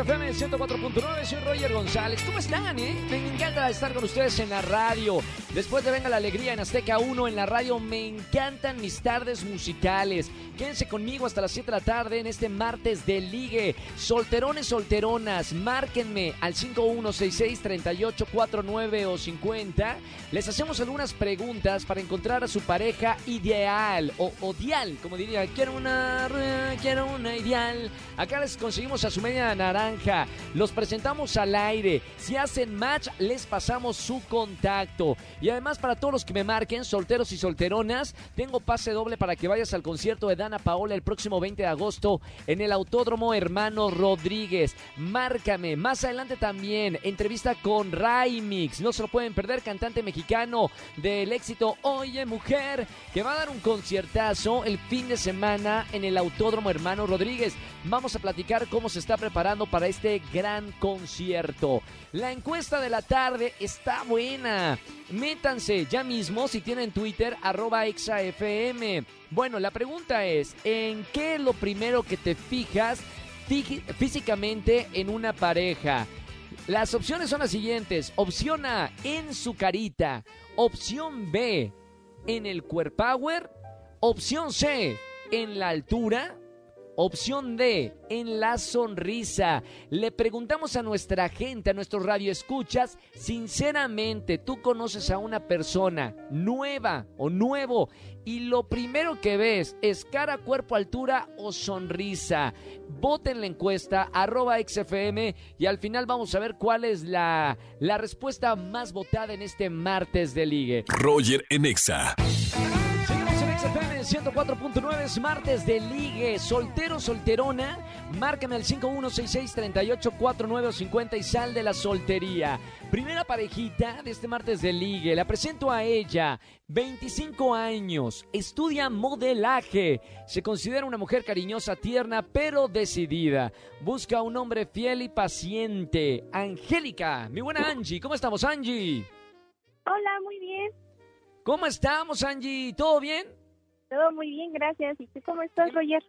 XFM 104.9, soy Roger González. ¿Cómo están, eh? Me encanta estar con ustedes en la radio. Después de Venga la Alegría en Azteca 1 en la radio, me encantan mis tardes musicales. Quédense conmigo hasta las 7 de la tarde en este martes de ligue. Solterones, solteronas, márquenme al 5166-3849 o 50. Les hacemos algunas preguntas para encontrar a su pareja ideal o odial, como diría. Quiero una, quiero una ideal. Acá les conseguimos a su media naranja. Los presentamos al aire. Si hacen match, les pasamos su contacto. Y además, para todos los que me marquen, solteros y solteronas, tengo pase doble para que vayas al concierto de Dana Paola el próximo 20 de agosto en el Autódromo Hermano Rodríguez. Márcame. Más adelante también, entrevista con Raimix. No se lo pueden perder, cantante mexicano del éxito Oye Mujer, que va a dar un conciertazo el fin de semana en el Autódromo Hermano Rodríguez. Vamos a platicar cómo se está preparando para este gran concierto. La encuesta de la tarde está buena. Métanse ya mismo si tienen Twitter, arroba exafm. Bueno, la pregunta es, ¿en qué es lo primero que te fijas fí- físicamente en una pareja? Las opciones son las siguientes. Opción A, en su carita. Opción B, en el core power. Opción C, en la altura. Opción D, en la sonrisa. Le preguntamos a nuestra gente, a nuestros radioescuchas, sinceramente, tú conoces a una persona nueva o nuevo y lo primero que ves es cara, cuerpo, altura o sonrisa. Voten la encuesta, arroba XFM y al final vamos a ver cuál es la, la respuesta más votada en este martes de ligue. Roger en Exa. Seguimos en XFM 104.9, es martes de ligue. Soltero, solterona, márcame al 5166-384950 y sal de la soltería. Primera parejita de este martes de ligue. La presento a ella, 25 años, estudia modelaje. Se considera una mujer cariñosa, tierna, pero decidida. Busca un hombre fiel y paciente. Angélica, mi buena Angie. ¿Cómo estamos, Angie? Hola, muy bien. ¿Cómo estamos, Angie? ¿Todo bien? Todo muy bien, gracias. ¿Y tú cómo estás, Roger?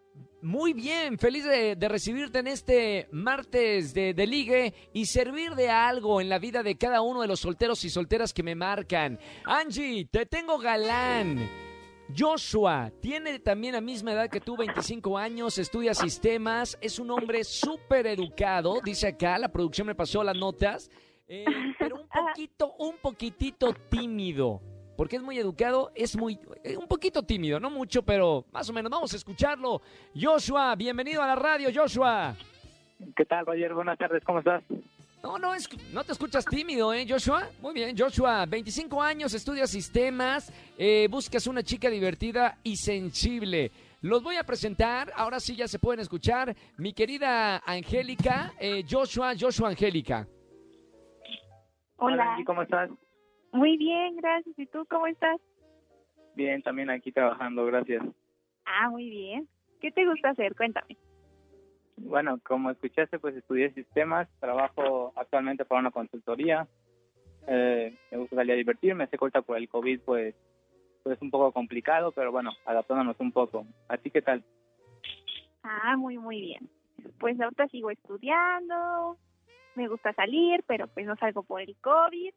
Muy bien, feliz de, de recibirte en este martes de, de ligue y servir de algo en la vida de cada uno de los solteros y solteras que me marcan. Angie, te tengo galán. Joshua tiene también la misma edad que tú, 25 años, estudia sistemas, es un hombre súper educado, dice acá, la producción me pasó las notas, eh, pero un poquito, un poquitito tímido. Porque es muy educado, es muy, eh, un poquito tímido, no mucho, pero más o menos. Vamos a escucharlo. Joshua, bienvenido a la radio, Joshua. ¿Qué tal, Roger? Buenas tardes, ¿cómo estás? No, no, es, no te escuchas tímido, ¿eh, Joshua? Muy bien, Joshua, 25 años, estudias sistemas, eh, buscas una chica divertida y sensible. Los voy a presentar, ahora sí ya se pueden escuchar. Mi querida Angélica, eh, Joshua, Joshua Angélica. Hola. ¿cómo estás? Muy bien, gracias. ¿Y tú cómo estás? Bien, también aquí trabajando, gracias. Ah, muy bien. ¿Qué te gusta hacer? Cuéntame. Bueno, como escuchaste, pues estudié sistemas, trabajo actualmente para una consultoría. Eh, me gusta salir a divertirme, sé corta por el COVID, pues, pues es un poco complicado, pero bueno, adaptándonos un poco. ¿A ti qué tal? Ah, muy, muy bien. Pues ahorita sigo estudiando. Me gusta salir, pero pues no salgo por el COVID.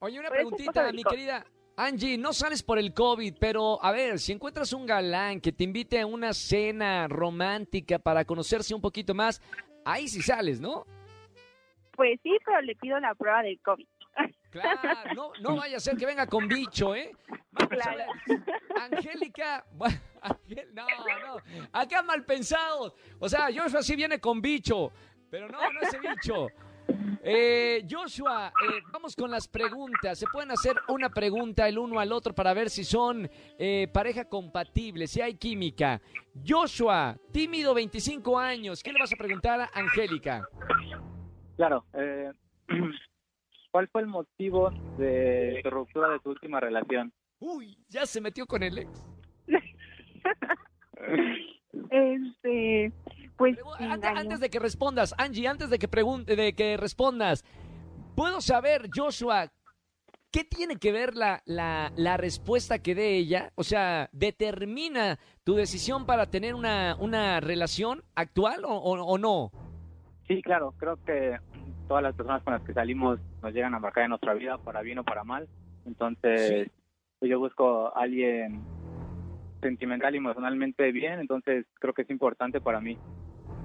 Oye, una preguntita, mi querida Angie, no sales por el COVID, pero a ver, si encuentras un galán que te invite a una cena romántica para conocerse un poquito más, ahí sí sales, ¿no? Pues sí, pero le pido la prueba del COVID. Claro, no, no vaya a ser que venga con bicho, ¿eh? Vamos Claro. Angélica, bueno, no, no, acá mal pensados. O sea, Joshua sí viene con bicho, pero no, no ese bicho. Eh, Joshua, eh, vamos con las preguntas. Se pueden hacer una pregunta el uno al otro para ver si son eh, pareja compatible, si hay química. Joshua, tímido, 25 años. ¿Qué le vas a preguntar a Angélica? Claro, eh, ¿cuál fue el motivo de tu ruptura de tu última relación? Uy, ya se metió con el ex. Este, pues Antes, engañó. antes de que respondas, Angie, antes de que pregunte, de que respondas, ¿Puedo saber, Joshua, qué tiene que ver la, la, la respuesta que dé ella? O sea, ¿determina tu decisión para tener una, una relación actual o, o- o no? Sí, claro, creo que todas las personas con las que salimos nos llegan a marcar en nuestra vida, para bien o para mal. Entonces, pues yo busco a alguien sentimental y emocionalmente bien, entonces creo que es importante para mí.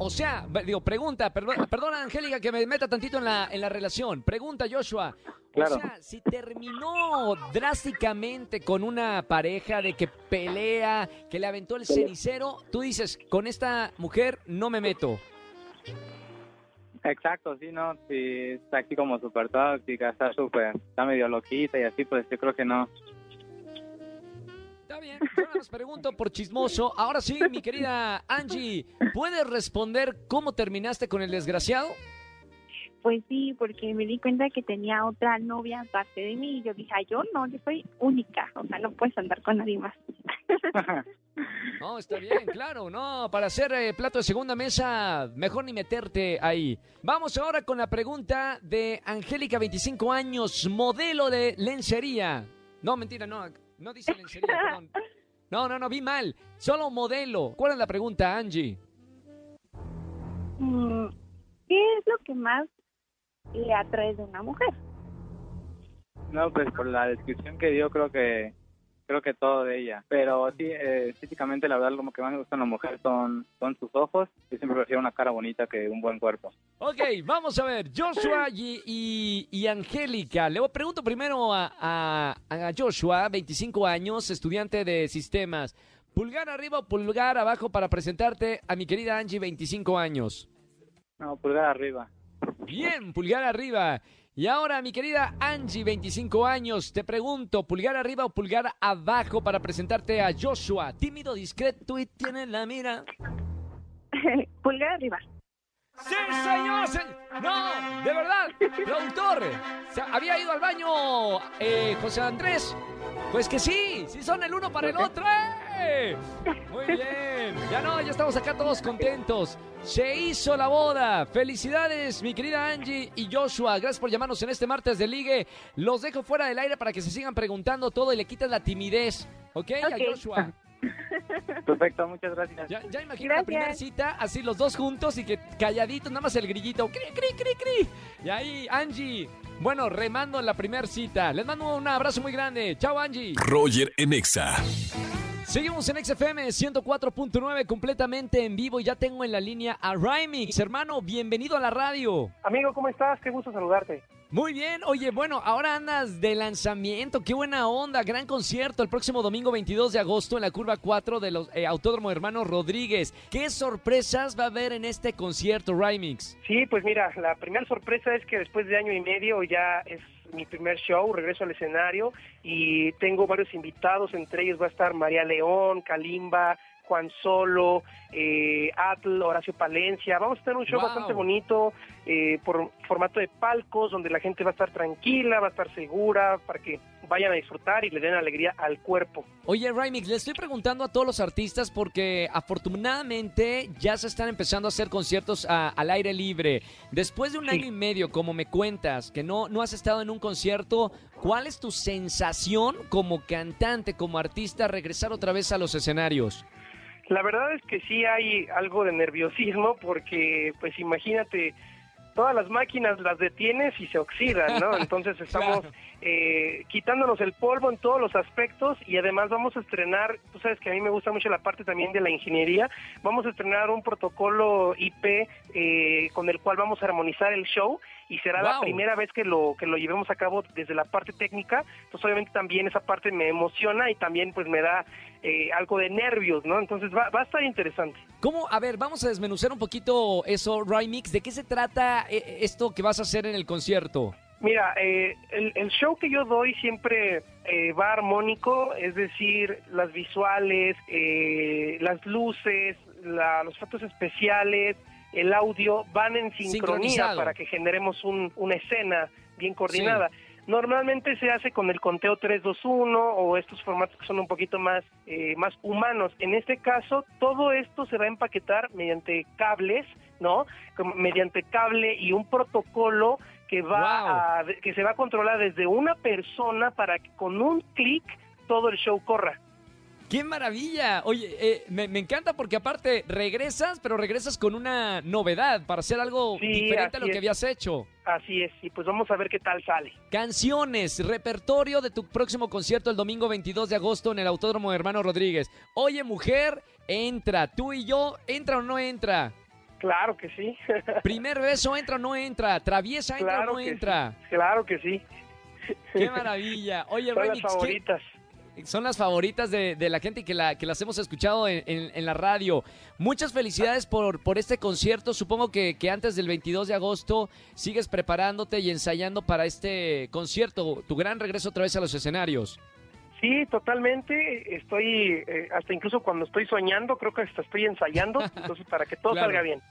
O sea, digo, pregunta, perdón, perdona Angélica que me meta tantito en la, en la relación. Pregunta Joshua. Claro. O sea, si terminó drásticamente con una pareja de que pelea, que le aventó el cenicero, tú dices, con esta mujer no me meto. Exacto, sí, ¿no? Si está aquí como súper tóxica, está súper, está medio loquita y así, pues yo creo que no. Nada más pregunto por chismoso. Ahora sí, mi querida Angie, ¿puedes responder cómo terminaste con el desgraciado? Pues sí, porque me di cuenta que tenía otra novia aparte de mí y yo dije, "Ay, yo no, yo soy única, o sea, no puedes andar con nadie más. No, está bien, claro, no, para hacer eh, plato de segunda mesa, mejor ni meterte ahí. Vamos ahora con la pregunta de Angélica, 25 años, modelo de lencería. No, mentira, no, no dice lencería, perdón. No, no, no, vi mal, solo modelo. ¿Cuál es la pregunta, Angie? Mm, ¿Qué es lo que más le atrae de una mujer? No, pues por la descripción que dio, creo que creo que todo de ella. Pero sí, eh, físicamente la verdad lo que más me gusta en la mujer son, son sus ojos. Yo siempre prefiero una cara bonita que un buen cuerpo. Ok, vamos a ver, Joshua y, y- y Angélica. Le pregunto primero a, a- a Joshua, 25 años, estudiante de sistemas. ¿Pulgar arriba o pulgar abajo para presentarte a mi querida Angie, 25 años? No, pulgar arriba. Bien, pulgar arriba. Y ahora, mi querida Angie, 25 años, te pregunto, ¿pulgar arriba o pulgar abajo para presentarte a Joshua? Tímido, discreto y tiene la mira. Pulgar arriba. ¡Sí, señor! se- ¡No! ¡De verdad! ¡Productor! ¿se- ¿Había ido al baño eh, José Andrés? Pues que sí, sí son el uno para el otro. ¡eh! Muy bien. Ya no, ya estamos acá todos contentos. Se hizo la boda. Felicidades, mi querida Angie y Joshua. Gracias por llamarnos en este martes de ligue. Los dejo fuera del aire para que se sigan preguntando todo y le quitas la timidez. ¿Ok? A Ok. Joshua. Perfecto, muchas gracias. Ya, ya imagino la primera cita, así los dos juntos y que calladitos, nada más el grillito, cri, cri, cri, cri. Y ahí, Angie, bueno, remando la primera cita. Les mando un abrazo muy grande. Chao, Angie. Roger en Exa. Seguimos en XFM 104.9 completamente en vivo y ya tengo en la línea a Rymix. Hermano, bienvenido a la radio. Amigo, ¿cómo estás? Qué gusto saludarte. Muy bien, oye, bueno, ahora andas de lanzamiento, qué buena onda, gran concierto el próximo domingo 22 de agosto en la curva 4 de los eh, Autódromo Hermanos Rodríguez. ¿Qué sorpresas va a haber en este concierto, Rymix? Sí, pues mira, la primera sorpresa es que después de año y medio ya es mi primer show, regreso al escenario y tengo varios invitados, entre ellos va a estar María León, Kalimba, Juan Solo, eh, Atl, Horacio Palencia. Vamos a tener un show Wow. bastante bonito eh, por formato de palcos, donde la gente va a estar tranquila, va a estar segura, para que vayan a disfrutar y le den alegría al cuerpo. Oye, Rymix, le estoy preguntando a todos los artistas porque afortunadamente ya se están empezando a hacer conciertos a- al aire libre. Después de un Sí. año y medio, como me cuentas, que no, no has estado en un concierto, ¿cuál es tu sensación como cantante, como artista, regresar otra vez a los escenarios? La verdad es que sí hay algo de nerviosismo porque, pues imagínate, todas las máquinas las detienes y se oxidan, ¿no? Entonces estamos Claro. Eh, quitándonos el polvo en todos los aspectos y además vamos a estrenar, tú sabes que a mí me gusta mucho la parte también de la ingeniería, vamos a estrenar un protocolo IP eh, con el cual vamos a armonizar el show y será la primera vez que lo que lo llevemos a cabo desde la parte técnica, entonces obviamente también esa parte me emociona y también pues me da eh, algo de nervios, ¿no? Entonces va, va a estar interesante. ¿Cómo? A ver, vamos a desmenuzar un poquito eso, Rymix. ¿De qué se trata eh, esto que vas a hacer en el concierto? Mira, eh, el, el show que yo doy siempre eh, va armónico, es decir, las visuales, eh, las luces, la- los efectos especiales, el audio van en sincronía para que generemos un- una escena bien coordinada. Normalmente se hace con el conteo 321 o estos formatos que son un poquito más, eh, más humanos. En este caso, todo esto se va a empaquetar mediante cables, ¿no? Mediante cable y un protocolo que va a, que se va a controlar desde una persona para que con un clic todo el show corra. ¡Qué maravilla! Oye, eh, me, encanta porque aparte regresas, pero regresas con una novedad para hacer algo diferente a lo que habías hecho. Así es, y pues vamos a ver qué tal sale. Canciones, repertorio de tu próximo concierto el domingo 22 de agosto en el Autódromo Hermano Rodríguez. Oye, mujer, entra. Tú y yo, ¿entra o no entra? Claro que sí. Primer beso, ¿entra o no entra? Traviesa, ¿entra o no entra? Claro que sí. Qué maravilla. Oye, Son las favoritas son las favoritas de, la gente que, la, que las hemos escuchado en, la radio. Muchas felicidades por, por este concierto. Supongo que, que, antes del 22 de agosto sigues preparándote y ensayando para este concierto, tu gran regreso otra vez a los escenarios. Sí, totalmente. Estoy, eh, hasta incluso cuando estoy soñando, creo que hasta estoy ensayando, entonces para que todo salga bien.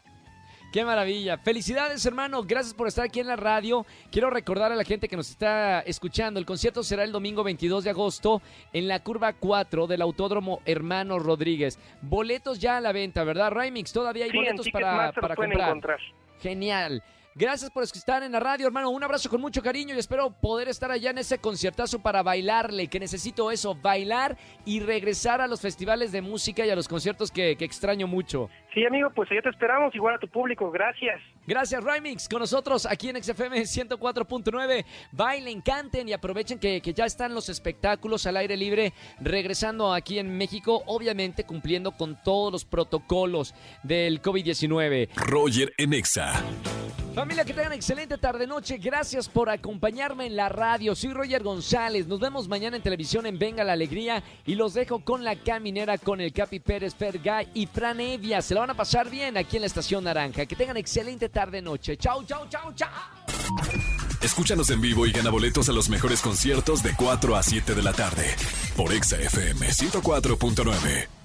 Qué maravilla. Felicidades, hermano. Gracias por estar aquí en la radio. Quiero recordar a la gente que nos está escuchando. El concierto será el domingo 22 de agosto en la curva 4 del Autódromo Hermano Rodríguez. Boletos ya a la venta, ¿verdad, Raimix? Todavía hay boletos para, para comprar. Encontrar. Genial. Gracias por estar en la radio, hermano. Un abrazo con mucho cariño y espero poder estar allá en ese conciertazo para bailarle, que necesito eso, bailar y regresar a los festivales de música y a los conciertos que, extraño mucho. Sí, amigo, pues allá te esperamos, igual a tu público. Gracias. Gracias, Rymix, con nosotros aquí en XFM 104.9. Bailen, canten y aprovechen que, que ya están los espectáculos al aire libre regresando aquí en México, obviamente cumpliendo con todos los protocolos del COVID-19. Roger Enexa. Familia, que tengan excelente tarde-noche. Gracias por acompañarme en la radio. Soy Roger González. Nos vemos mañana en televisión en Venga la Alegría. Y los dejo con la caminera con el Capi Pérez, Fergay y Fran Evia. Se la van a pasar bien aquí en la Estación Naranja. Que tengan excelente tarde-noche. Chau, chau, chau, chau. Escúchanos en vivo y gana boletos a los mejores conciertos de 4 a 7 de la tarde. Por Exa FM 104.9.